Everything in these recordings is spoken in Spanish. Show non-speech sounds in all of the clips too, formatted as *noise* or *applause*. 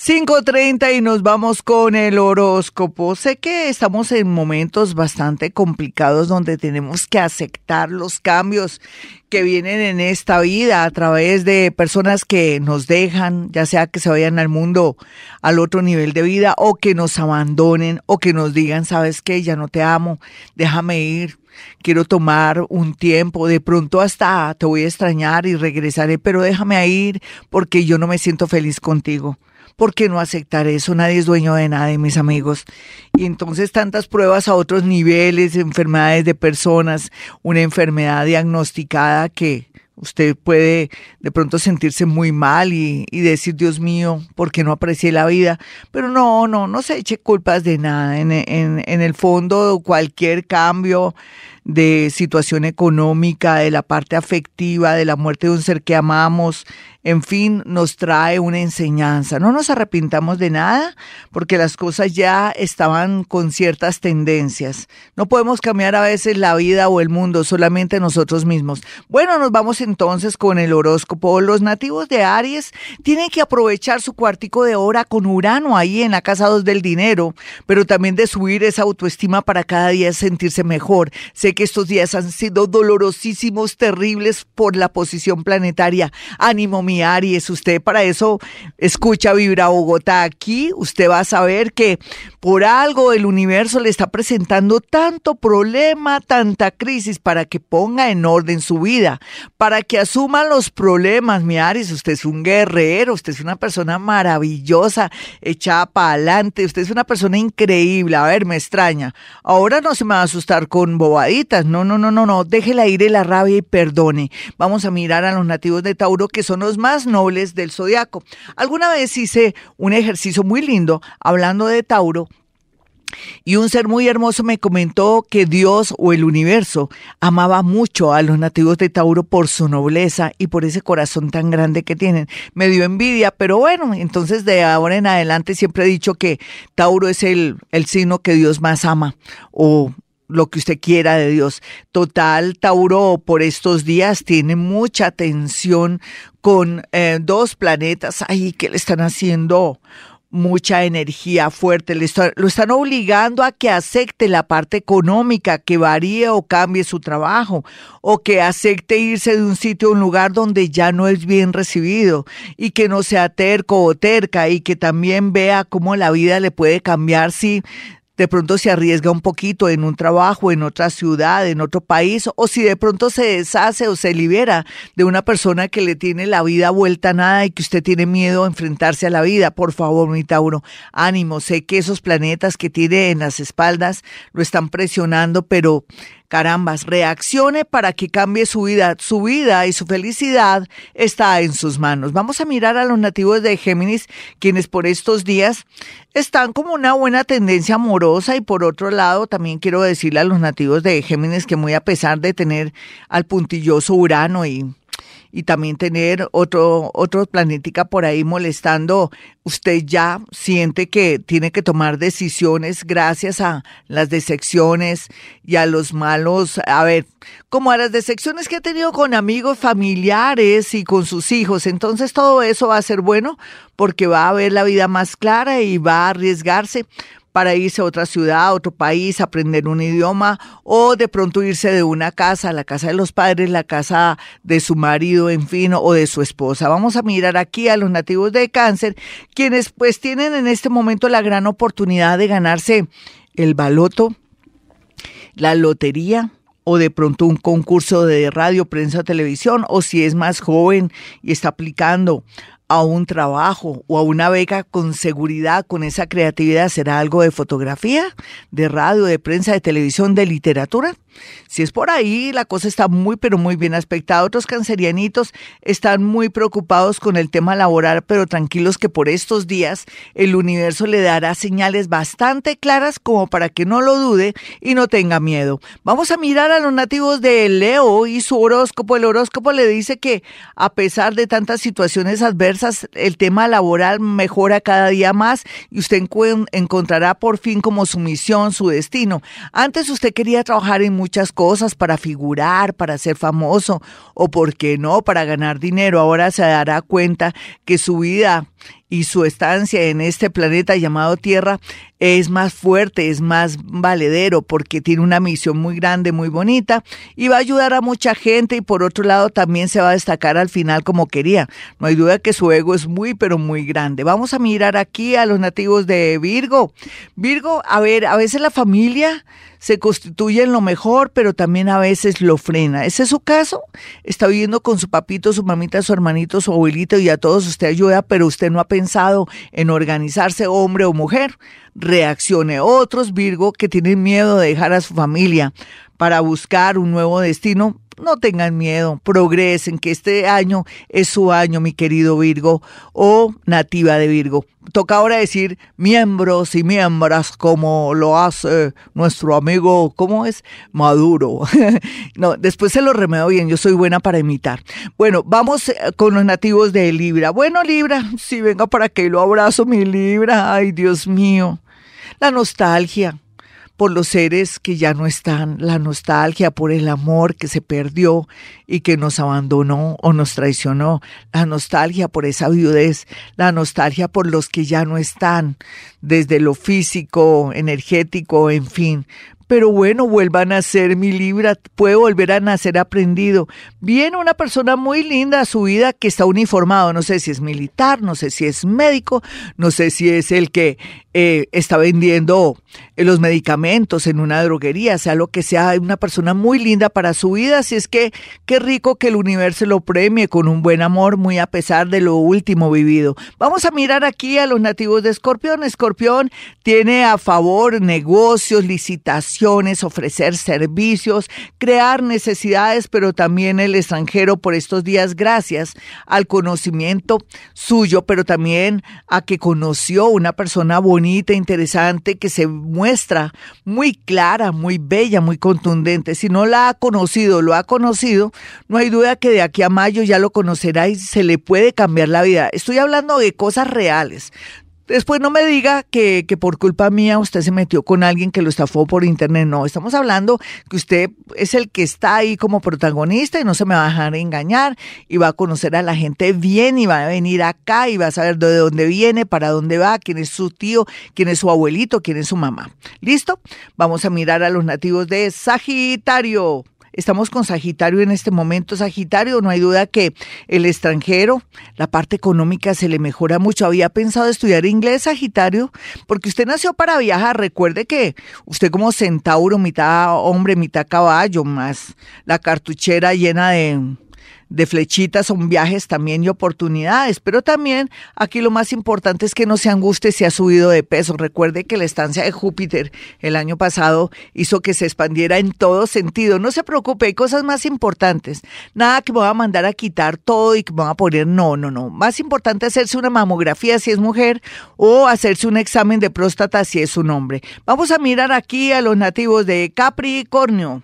5.30 y nos vamos con el horóscopo. Sé que estamos en momentos bastante complicados donde tenemos que aceptar los cambios que vienen en esta vida a través de personas que nos dejan, ya sea que se vayan al mundo al otro nivel de vida o que nos abandonen o que nos digan, sabes qué, ya no te amo, déjame ir quiero tomar un tiempo, de pronto hasta te voy a extrañar y regresaré, pero déjame ir porque yo no me siento feliz contigo. ¿Por qué no aceptar eso? Nadie es dueño de nadie, mis amigos. Y entonces tantas pruebas a otros niveles, enfermedades de personas, una enfermedad diagnosticada que usted puede de pronto sentirse muy mal y, decir, Dios mío, ¿por qué no aprecié la vida? Pero no, no, no se eche culpas de nada. En, el fondo, cualquier cambio de situación económica, de la parte afectiva, de la muerte de un ser que amamos, en fin, nos trae una enseñanza. No nos arrepintamos de nada porque las cosas ya estaban con ciertas tendencias. No podemos cambiar a veces la vida o el mundo, solamente nosotros mismos. Bueno, nos vamos entonces con el horóscopo. Los nativos de Aries tienen que aprovechar su cuartico de hora con Urano ahí en la casa 2 del dinero, pero también de subir esa autoestima para cada día sentirse mejor. Sé que estos días han sido dolorosísimos, terribles por la posición planetaria. Ánimo, mi Aries, usted para eso escucha Vibra Bogotá. Aquí usted va a saber que por algo el universo le está presentando tanto problema, tanta crisis para que ponga en orden su vida, para que asuma los problemas, mi Aries. Usted es un guerrero, usted es una persona maravillosa, echada para adelante, usted es una persona increíble. A ver, me extraña. Ahora no se me va a asustar con bobaditas. No, no, no, no, no. Déjela ir la rabia y perdone. Vamos a mirar a los nativos de Tauro que son los más nobles del zodiaco. Alguna vez hice un ejercicio muy lindo hablando de Tauro y un ser muy hermoso me comentó que Dios o el universo amaba mucho a los nativos de Tauro por su nobleza y por ese corazón tan grande que tienen. Me dio envidia, pero bueno, entonces de ahora en adelante siempre he dicho que Tauro es el, el signo que Dios más ama o lo que usted quiera de Dios. Total, Tauro por estos días tiene mucha tensión con eh, dos planetas ahí que le están haciendo mucha energía fuerte, le lo están obligando a que acepte la parte económica, que varíe o cambie su trabajo, o que acepte irse de un sitio a un lugar donde ya no es bien recibido, y que no sea terco o terca, y que también vea cómo la vida le puede cambiar si de pronto se arriesga un poquito en un trabajo, en otra ciudad, en otro país, o si de pronto se deshace o se libera de una persona que le tiene la vida vuelta a nada y que usted tiene miedo a enfrentarse a la vida. Por favor, mi Tauro, ánimo. Sé que esos planetas que tiene en las espaldas lo están presionando, pero Carambas, reaccione para que cambie su vida. Su vida y su felicidad está en sus manos. Vamos a mirar a los nativos de Géminis, quienes por estos días están como una buena tendencia amorosa y por otro lado también quiero decirle a los nativos de Géminis que muy a pesar de tener al puntilloso Urano y y también tener otro, otro planética por ahí molestando, usted ya siente que tiene que tomar decisiones gracias a las decepciones y a los malos, a ver, como a las decepciones que ha tenido con amigos, familiares y con sus hijos. Entonces todo eso va a ser bueno porque va a ver la vida más clara y va a arriesgarse para irse a otra ciudad, a otro país, aprender un idioma o de pronto irse de una casa, la casa de los padres, la casa de su marido, en fin, o de su esposa. Vamos a mirar aquí a los nativos de cáncer, quienes pues tienen en este momento la gran oportunidad de ganarse el baloto, la lotería, o de pronto un concurso de radio, prensa, televisión, o si es más joven y está aplicando a un trabajo o a una beca con seguridad, con esa creatividad, será algo de fotografía, de radio, de prensa, de televisión, de literatura. Si es por ahí, la cosa está muy, pero muy bien aspectada. Otros cancerianitos están muy preocupados con el tema laboral, pero tranquilos que por estos días el universo le dará señales bastante claras como para que no lo dude y no tenga miedo. Vamos a mirar a los nativos de Leo y su horóscopo. El horóscopo le dice que a pesar de tantas situaciones adversas, el tema laboral mejora cada día más y usted encontrará por fin como su misión, su destino. Antes usted quería trabajar en muchas cosas para figurar, para ser famoso o, por qué no, para ganar dinero. Ahora se dará cuenta que su vida y su estancia en este planeta llamado Tierra es más fuerte, es más valedero porque tiene una misión muy grande, muy bonita y va a ayudar a mucha gente y por otro lado también se va a destacar al final como quería. No hay duda que su ego es muy pero muy grande. Vamos a mirar aquí a los nativos de Virgo. Virgo, a ver, a veces la familia se constituye en lo mejor, pero también a veces lo frena. ¿Ese es su caso? Está viviendo con su papito, su mamita, su hermanito, su abuelito y a todos usted ayuda, pero usted no ha pensado en organizarse hombre o mujer. Reaccione. Otros Virgo que tienen miedo de dejar a su familia para buscar un nuevo destino, no tengan miedo, progresen, que este año es su año, mi querido Virgo o nativa de Virgo. Toca ahora decir miembros y miembras como lo hace nuestro amigo, ¿cómo es? Maduro. *laughs* no, después se lo remedo bien, yo soy buena para imitar. Bueno, vamos eh, con los nativos de Libra. Bueno, Libra, si venga para que lo abrazo, mi Libra. Ay, Dios mío. La nostalgia por los seres que ya no están, la nostalgia por el amor que se perdió y que nos abandonó o nos traicionó, la nostalgia por esa viudez, la nostalgia por los que ya no están, desde lo físico, energético, en fin, pero bueno, vuelvan a ser mi libra, puede volver a nacer aprendido. Viene una persona muy linda a su vida que está uniformado, no sé si es militar, no sé si es médico, no sé si es el que eh, está vendiendo eh, los medicamentos en una droguería, sea lo que sea, una persona muy linda para su vida, así es que qué rico que el universo lo premie con un buen amor, muy a pesar de lo último vivido. Vamos a mirar aquí a los nativos de Escorpión. Escorpión tiene a favor negocios, licitaciones, ofrecer servicios, crear necesidades, pero también el extranjero por estos días gracias al conocimiento suyo, pero también a que conoció una persona bonita, interesante, que se muestra muy clara, muy bella, muy contundente. Si no la ha conocido, lo ha conocido, no hay duda que de aquí a mayo ya lo conocerá y se le puede cambiar la vida. Estoy hablando de cosas reales. Después no me diga que, que, por culpa mía usted se metió con alguien que lo estafó por internet. No, estamos hablando que usted es el que está ahí como protagonista y no se me va a dejar engañar y va a conocer a la gente bien y va a venir acá y va a saber de dónde viene, para dónde va, quién es su tío, quién es su abuelito, quién es su mamá. ¿Listo? Vamos a mirar a los nativos de Sagitario. Estamos con Sagitario en este momento. Sagitario, no hay duda que el extranjero, la parte económica se le mejora mucho. Había pensado estudiar inglés, Sagitario, porque usted nació para viajar. Recuerde que usted como centauro, mitad hombre, mitad caballo, más la cartuchera llena de de flechitas son viajes también y oportunidades, pero también aquí lo más importante es que no se anguste si ha subido de peso. Recuerde que la estancia de Júpiter el año pasado hizo que se expandiera en todo sentido. No se preocupe, hay cosas más importantes. Nada que me va a mandar a quitar todo y que me va a poner, no, no, no. Más importante hacerse una mamografía si es mujer o hacerse un examen de próstata si es un hombre. Vamos a mirar aquí a los nativos de Capricornio.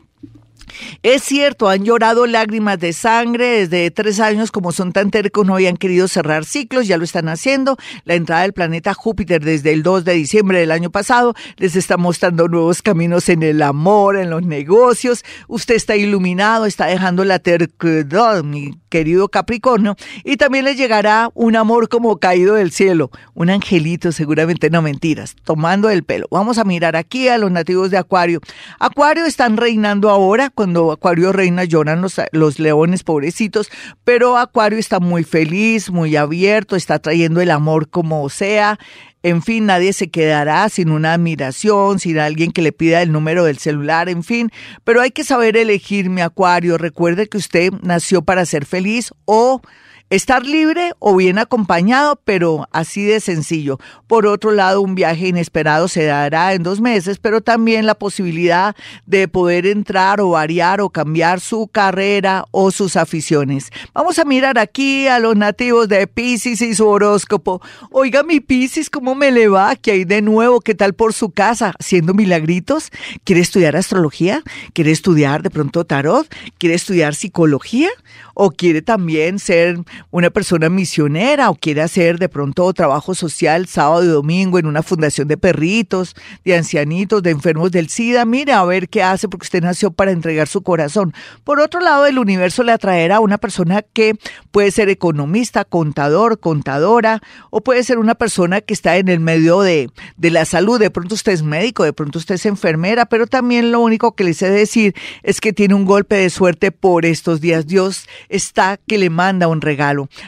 Es cierto, han llorado lágrimas de sangre desde tres años, como son tan tercos, no habían querido cerrar ciclos, ya lo están haciendo. La entrada del planeta Júpiter desde el 2 de diciembre del año pasado les está mostrando nuevos caminos en el amor, en los negocios. Usted está iluminado, está dejando la terquedad, mi querido Capricornio, y también le llegará un amor como caído del cielo, un angelito, seguramente no mentiras, tomando el pelo. Vamos a mirar aquí a los nativos de Acuario. Acuario están reinando ahora cuando Acuario reina lloran los, los leones pobrecitos, pero Acuario está muy feliz, muy abierto, está trayendo el amor como sea. En fin, nadie se quedará sin una admiración, sin alguien que le pida el número del celular, en fin. Pero hay que saber elegir mi acuario. Recuerde que usted nació para ser feliz o Estar libre o bien acompañado, pero así de sencillo. Por otro lado, un viaje inesperado se dará en dos meses, pero también la posibilidad de poder entrar o variar o cambiar su carrera o sus aficiones. Vamos a mirar aquí a los nativos de Pisces y su horóscopo. Oiga, mi Pisces, ¿cómo me le va? ¿Qué hay de nuevo? ¿Qué tal por su casa? ¿Haciendo milagritos? ¿Quiere estudiar astrología? ¿Quiere estudiar de pronto tarot? ¿Quiere estudiar psicología? ¿O quiere también ser una persona misionera o quiere hacer de pronto trabajo social sábado y domingo en una fundación de perritos, de ancianitos, de enfermos del SIDA, mire a ver qué hace porque usted nació para entregar su corazón. Por otro lado, el universo le atraerá a una persona que puede ser economista, contador, contadora, o puede ser una persona que está en el medio de, de la salud. De pronto usted es médico, de pronto usted es enfermera, pero también lo único que le sé decir es que tiene un golpe de suerte por estos días. Dios está que le manda un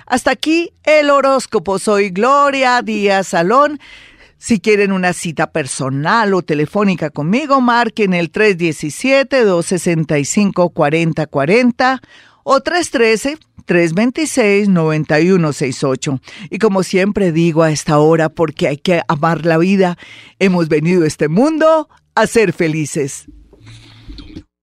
Hasta aquí el horóscopo. Soy Gloria Díaz Salón. Si quieren una cita personal o telefónica conmigo, marquen el 317-265-4040 o 313-326-9168. Y como siempre digo a esta hora, porque hay que amar la vida, hemos venido a este mundo a ser felices.